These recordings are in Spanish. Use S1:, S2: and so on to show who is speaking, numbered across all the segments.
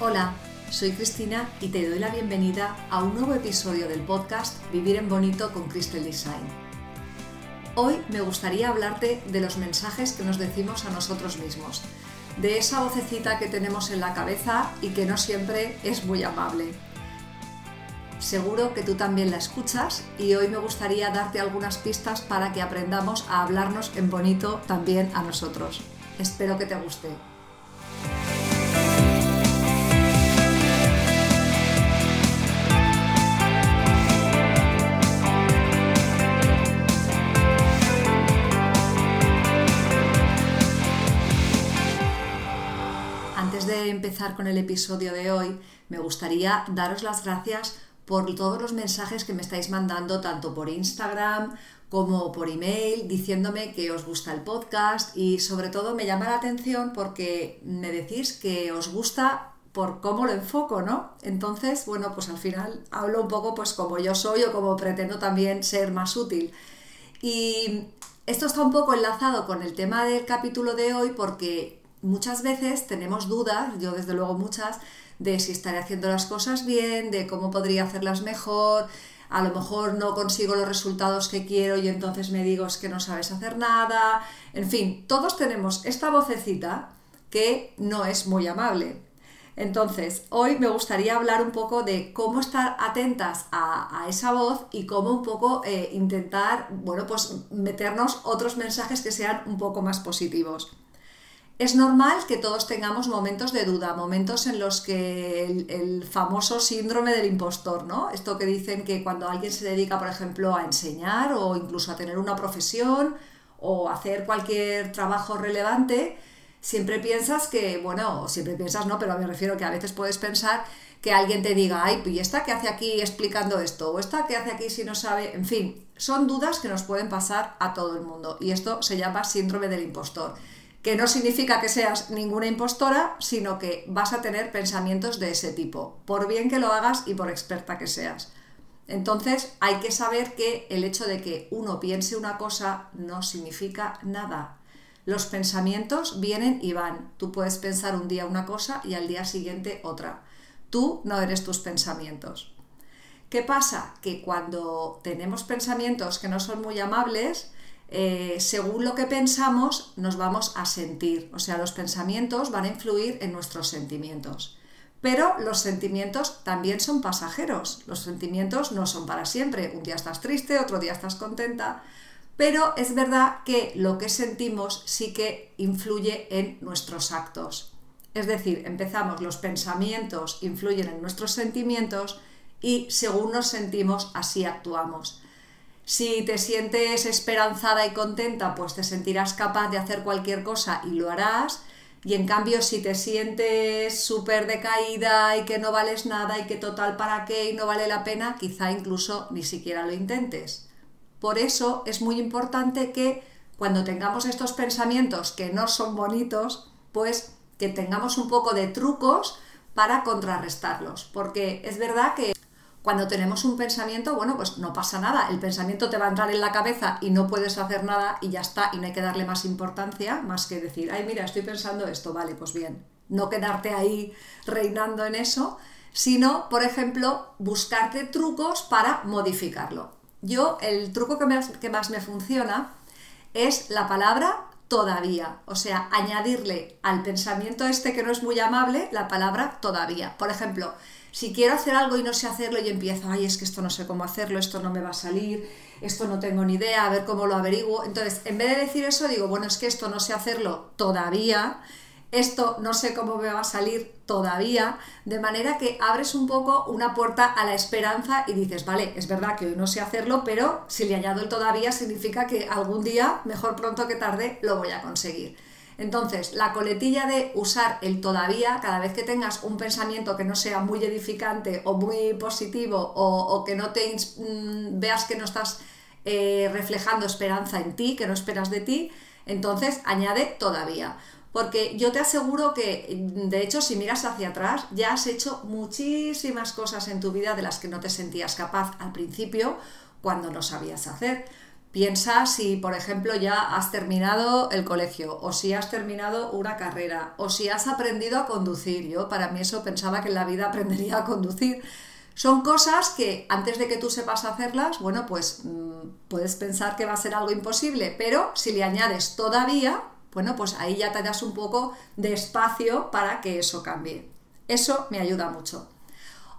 S1: Hola, soy Cristina y te doy la bienvenida a un nuevo episodio del podcast Vivir en Bonito con Crystal Design. Hoy me gustaría hablarte de los mensajes que nos decimos a nosotros mismos, de esa vocecita que tenemos en la cabeza y que no siempre es muy amable. Seguro que tú también la escuchas y hoy me gustaría darte algunas pistas para que aprendamos a hablarnos en bonito también a nosotros. Espero que te guste. Antes de empezar con el episodio de hoy, me gustaría daros las gracias por todos los mensajes que me estáis mandando tanto por Instagram como por email diciéndome que os gusta el podcast y sobre todo me llama la atención porque me decís que os gusta por cómo lo enfoco, ¿no? Entonces, bueno, pues al final hablo un poco pues como yo soy o como pretendo también ser más útil. Y esto está un poco enlazado con el tema del capítulo de hoy porque muchas veces tenemos dudas, yo desde luego muchas, de si estaré haciendo las cosas bien, de cómo podría hacerlas mejor, a lo mejor no consigo los resultados que quiero y entonces me digo es que no sabes hacer nada, en fin, todos tenemos esta vocecita que no es muy amable. Entonces, hoy me gustaría hablar un poco de cómo estar atentas a, esa voz y cómo un poco eh, intentar, bueno, pues meternos otros mensajes que sean un poco más positivos. Es normal que todos tengamos momentos de duda, momentos en los que el, famoso síndrome del impostor, ¿no? Esto que dicen que cuando alguien se dedica, por ejemplo, a enseñar o incluso a tener una profesión o hacer cualquier trabajo relevante, siempre piensas que, bueno, siempre piensas, no, pero me refiero que a veces puedes pensar que alguien te diga, ay, ¿y esta qué hace aquí explicando esto? ¿O esta qué hace aquí si no sabe? En fin, son dudas que nos pueden pasar a todo el mundo y esto se llama síndrome del impostor que no significa que seas ninguna impostora, sino que vas a tener pensamientos de ese tipo, por bien que lo hagas y por experta que seas. Entonces hay que saber que el hecho de que uno piense una cosa no significa nada. Los pensamientos vienen y van. Tú puedes pensar un día una cosa y al día siguiente otra. Tú no eres tus pensamientos. ¿Qué pasa? Que cuando tenemos pensamientos que no son muy amables, eh, según lo que pensamos, nos vamos a sentir. O sea, los pensamientos van a influir en nuestros sentimientos. Pero los sentimientos también son pasajeros. Los sentimientos no son para siempre. Un día estás triste, otro día estás contenta. Pero es verdad que lo que sentimos sí que influye en nuestros actos. Es decir, empezamos, los pensamientos influyen en nuestros sentimientos y según nos sentimos, así actuamos. Si te sientes esperanzada y contenta, pues te sentirás capaz de hacer cualquier cosa y lo harás. Y en cambio, si te sientes súper decaída y que no vales nada y que total para qué y no vale la pena, quizá incluso ni siquiera lo intentes. Por eso es muy importante que cuando tengamos estos pensamientos que no son bonitos, pues que tengamos un poco de trucos para contrarrestarlos. Porque es verdad que cuando tenemos un pensamiento, bueno, pues no pasa nada, el pensamiento te va a entrar en la cabeza y no puedes hacer nada y ya está, y no hay que darle más importancia, más que decir, ay, mira, estoy pensando esto, vale, pues bien, no quedarte ahí reinando en eso, sino, por ejemplo, buscarte trucos para modificarlo. Yo, el truco que más, que más me funciona es la palabra todavía, o sea, añadirle al pensamiento este que no es muy amable la palabra todavía. Por ejemplo, si quiero hacer algo y no sé hacerlo y empiezo, ay, es que esto no sé cómo hacerlo, esto no me va a salir, esto no tengo ni idea, a ver cómo lo averiguo. Entonces, en vez de decir eso, digo, bueno, es que esto no sé hacerlo todavía, esto no sé cómo me va a salir todavía, de manera que abres un poco una puerta a la esperanza y dices, vale, es verdad que hoy no sé hacerlo, pero si le añado el todavía significa que algún día, mejor pronto que tarde, lo voy a conseguir. Entonces, la coletilla de usar el todavía, cada vez que tengas un pensamiento que no sea muy edificante o muy positivo o, que no te mm, veas que no estás eh, reflejando esperanza en ti, que no esperas de ti, entonces añade todavía. Porque yo te aseguro que, de hecho, si miras hacia atrás, ya has hecho muchísimas cosas en tu vida de las que no te sentías capaz al principio cuando no sabías hacer. Piensa si, por ejemplo, ya has terminado el colegio, o si has terminado una carrera, o si has aprendido a conducir. Yo para mí eso pensaba que en la vida aprendería a conducir. Son cosas que antes de que tú sepas hacerlas, bueno, pues mm, puedes pensar que va a ser algo imposible, pero si le añades todavía, bueno, pues ahí ya te das un poco de espacio para que eso cambie. Eso me ayuda mucho.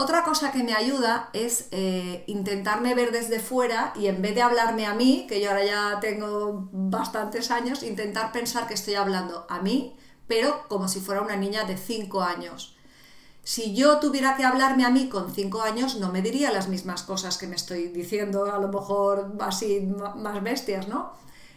S1: Otra cosa que me ayuda es eh, intentarme ver desde fuera y en vez de hablarme a mí, que yo ahora ya tengo bastantes años, intentar pensar que estoy hablando a mí, pero como si fuera una niña de 5 años. Si yo tuviera que hablarme a mí con 5 años, no me diría las mismas cosas que me estoy diciendo, a lo mejor así más bestias, ¿no?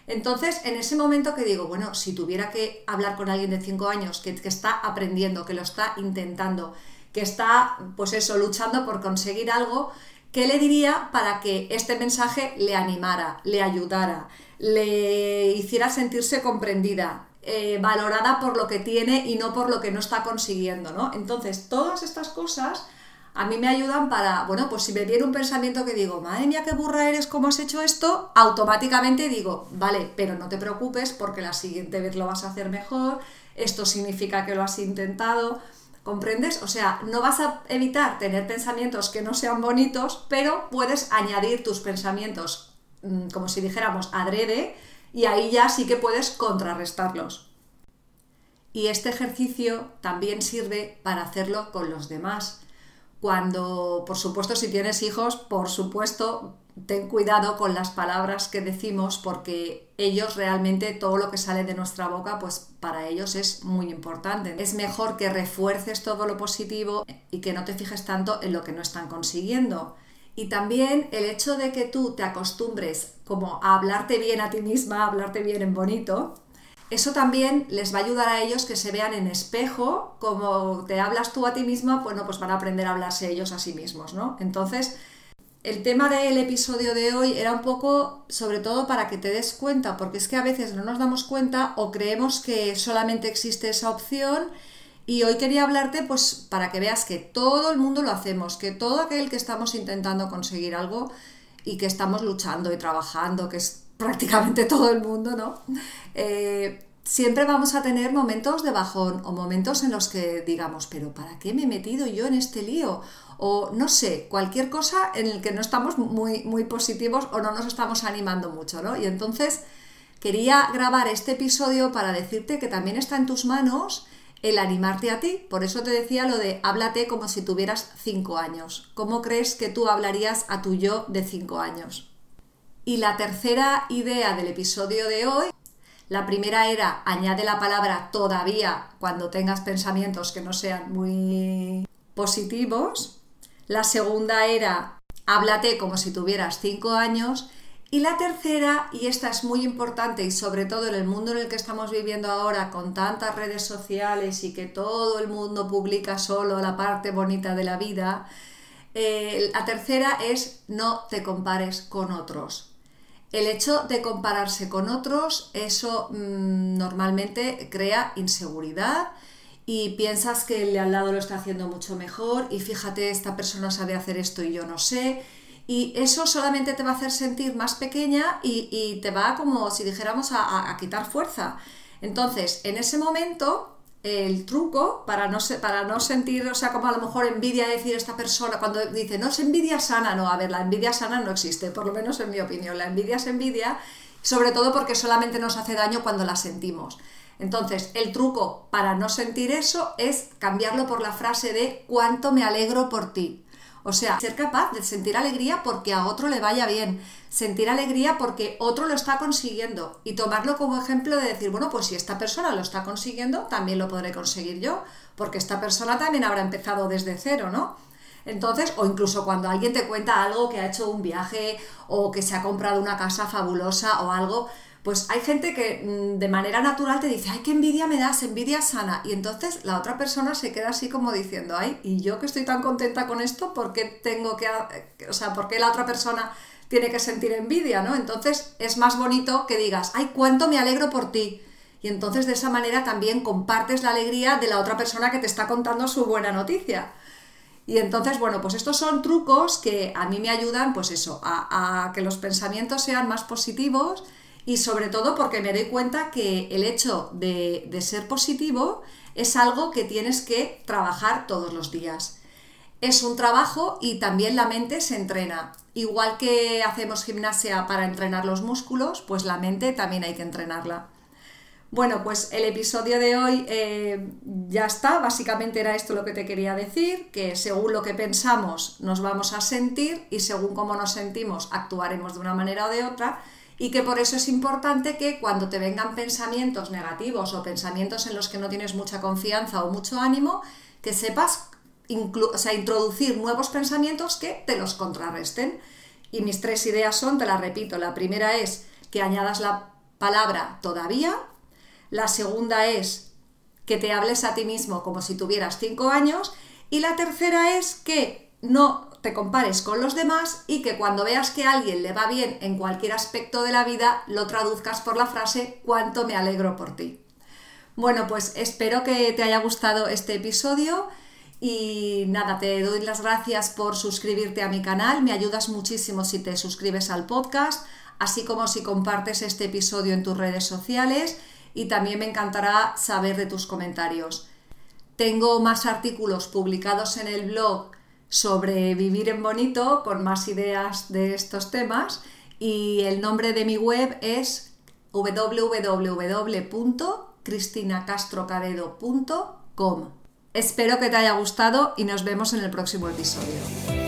S1: Entonces, en ese momento que digo, bueno, si tuviera que hablar con alguien de 5 años que, que está aprendiendo, que lo está intentando, que está, pues eso, luchando por conseguir algo, ¿qué le diría para que este mensaje le animara, le ayudara, le hiciera sentirse comprendida, eh, valorada por lo que tiene y no por lo que no está consiguiendo, ¿no? Entonces, todas estas cosas a mí me ayudan para, bueno, pues si me viene un pensamiento que digo, madre mía, qué burra eres, ¿cómo has hecho esto? Automáticamente digo, vale, pero no te preocupes porque la siguiente vez lo vas a hacer mejor, esto significa que lo has intentado, ¿Comprendes? O sea, no vas a evitar tener pensamientos que no sean bonitos, pero puedes añadir tus pensamientos, mm, como si dijéramos, adrede, y ahí ya sí que puedes contrarrestarlos. Y este ejercicio también sirve para hacerlo con los demás. Cuando, por supuesto, si tienes hijos, por supuesto, ten cuidado con las palabras que decimos porque ellos realmente todo lo que sale de nuestra boca pues para ellos es muy importante. Es mejor que refuerces todo lo positivo y que no te fijes tanto en lo que no están consiguiendo. Y también el hecho de que tú te acostumbres como a hablarte bien a ti misma, a hablarte bien en bonito, eso también les va a ayudar a ellos que se vean en espejo, como te hablas tú a ti misma, bueno, pues van a aprender a hablarse ellos a sí mismos, ¿no? Entonces, el tema del episodio de hoy era un poco, sobre todo para que te des cuenta, porque es que a veces no nos damos cuenta o creemos que solamente existe esa opción. Y hoy quería hablarte, pues, para que veas que todo el mundo lo hacemos, que todo aquel que estamos intentando conseguir algo y que estamos luchando y trabajando, que es prácticamente todo el mundo, ¿no? Eh, siempre vamos a tener momentos de bajón o momentos en los que digamos, pero ¿para qué me he metido yo en este lío? o no sé, cualquier cosa en el que no estamos muy, muy positivos o no nos estamos animando mucho, ¿no? Y entonces quería grabar este episodio para decirte que también está en tus manos el animarte a ti. Por eso te decía lo de háblate como si tuvieras cinco años. ¿Cómo crees que tú hablarías a tu yo de cinco años? Y la tercera idea del episodio de hoy, la primera era añade la palabra todavía cuando tengas pensamientos que no sean muy positivos. La segunda era háblate como si tuvieras cinco años. Y la tercera, y esta es muy importante y sobre todo en el mundo en el que estamos viviendo ahora con tantas redes sociales y que todo el mundo publica solo la parte bonita de la vida, eh, la tercera es no te compares con otros. El hecho de compararse con otros, eso mm, normalmente crea inseguridad, y piensas que el de al lado lo está haciendo mucho mejor y fíjate, esta persona sabe hacer esto y yo no sé. Y eso solamente te va a hacer sentir más pequeña y, te va como si dijéramos a, quitar fuerza. Entonces, en ese momento, el truco para no, para no sentir, o sea, como a lo mejor envidia decir esta persona, cuando dice, no es envidia sana, no, a ver, la envidia sana no existe, por lo menos en mi opinión. La envidia es envidia, sobre todo porque solamente nos hace daño cuando la sentimos. Entonces, el truco para no sentir eso es cambiarlo por la frase de cuánto me alegro por ti. O sea, ser capaz de sentir alegría porque a otro le vaya bien, sentir alegría porque otro lo está consiguiendo y tomarlo como ejemplo de decir, bueno, pues si esta persona lo está consiguiendo, también lo podré conseguir yo, porque esta persona también habrá empezado desde cero, ¿no? Entonces, o incluso cuando alguien te cuenta algo que ha hecho un viaje o que se ha comprado una casa fabulosa o algo, pues hay gente que mm, de manera natural te dice, ay, qué envidia me das, envidia sana. Y entonces la otra persona se queda así como diciendo, ay, y yo que estoy tan contenta con esto, ¿por qué tengo que, o sea, por qué la otra persona tiene que sentir envidia, ¿no? Entonces es más bonito que digas, ay, cuánto me alegro por ti. Y entonces de esa manera también compartes la alegría de la otra persona que te está contando su buena noticia. Y entonces, bueno, pues estos son trucos que a mí me ayudan, pues eso, a, que los pensamientos sean más positivos y sobre todo porque me doy cuenta que el hecho de, de ser positivo es algo que tienes que trabajar todos los días. Es un trabajo y también la mente se entrena. Igual que hacemos gimnasia para entrenar los músculos, pues la mente también hay que entrenarla. Bueno, pues el episodio de hoy eh, ya está, básicamente era esto lo que te quería decir, que según lo que pensamos nos vamos a sentir y según cómo nos sentimos actuaremos de una manera o de otra y que por eso es importante que cuando te vengan pensamientos negativos o pensamientos en los que no tienes mucha confianza o mucho ánimo, que sepas introducir nuevos pensamientos que te los contrarresten. Y mis tres ideas son, te las repito, la primera es que añadas la palabra todavía, la segunda es que te hables a ti mismo como si tuvieras cinco años. Y la tercera es que no te compares con los demás y que cuando veas que a alguien le va bien en cualquier aspecto de la vida, lo traduzcas por la frase cuánto me alegro por ti. Bueno, pues espero que te haya gustado este episodio y nada, te doy las gracias por suscribirte a mi canal, me ayudas muchísimo si te suscribes al podcast, así como si compartes este episodio en tus redes sociales y también me encantará saber de tus comentarios. Tengo más artículos publicados en el blog sobre vivir en bonito con más ideas de estos temas y el nombre de mi web es www.cristinacastrocadedo.com. Espero que te haya gustado y nos vemos en el próximo episodio.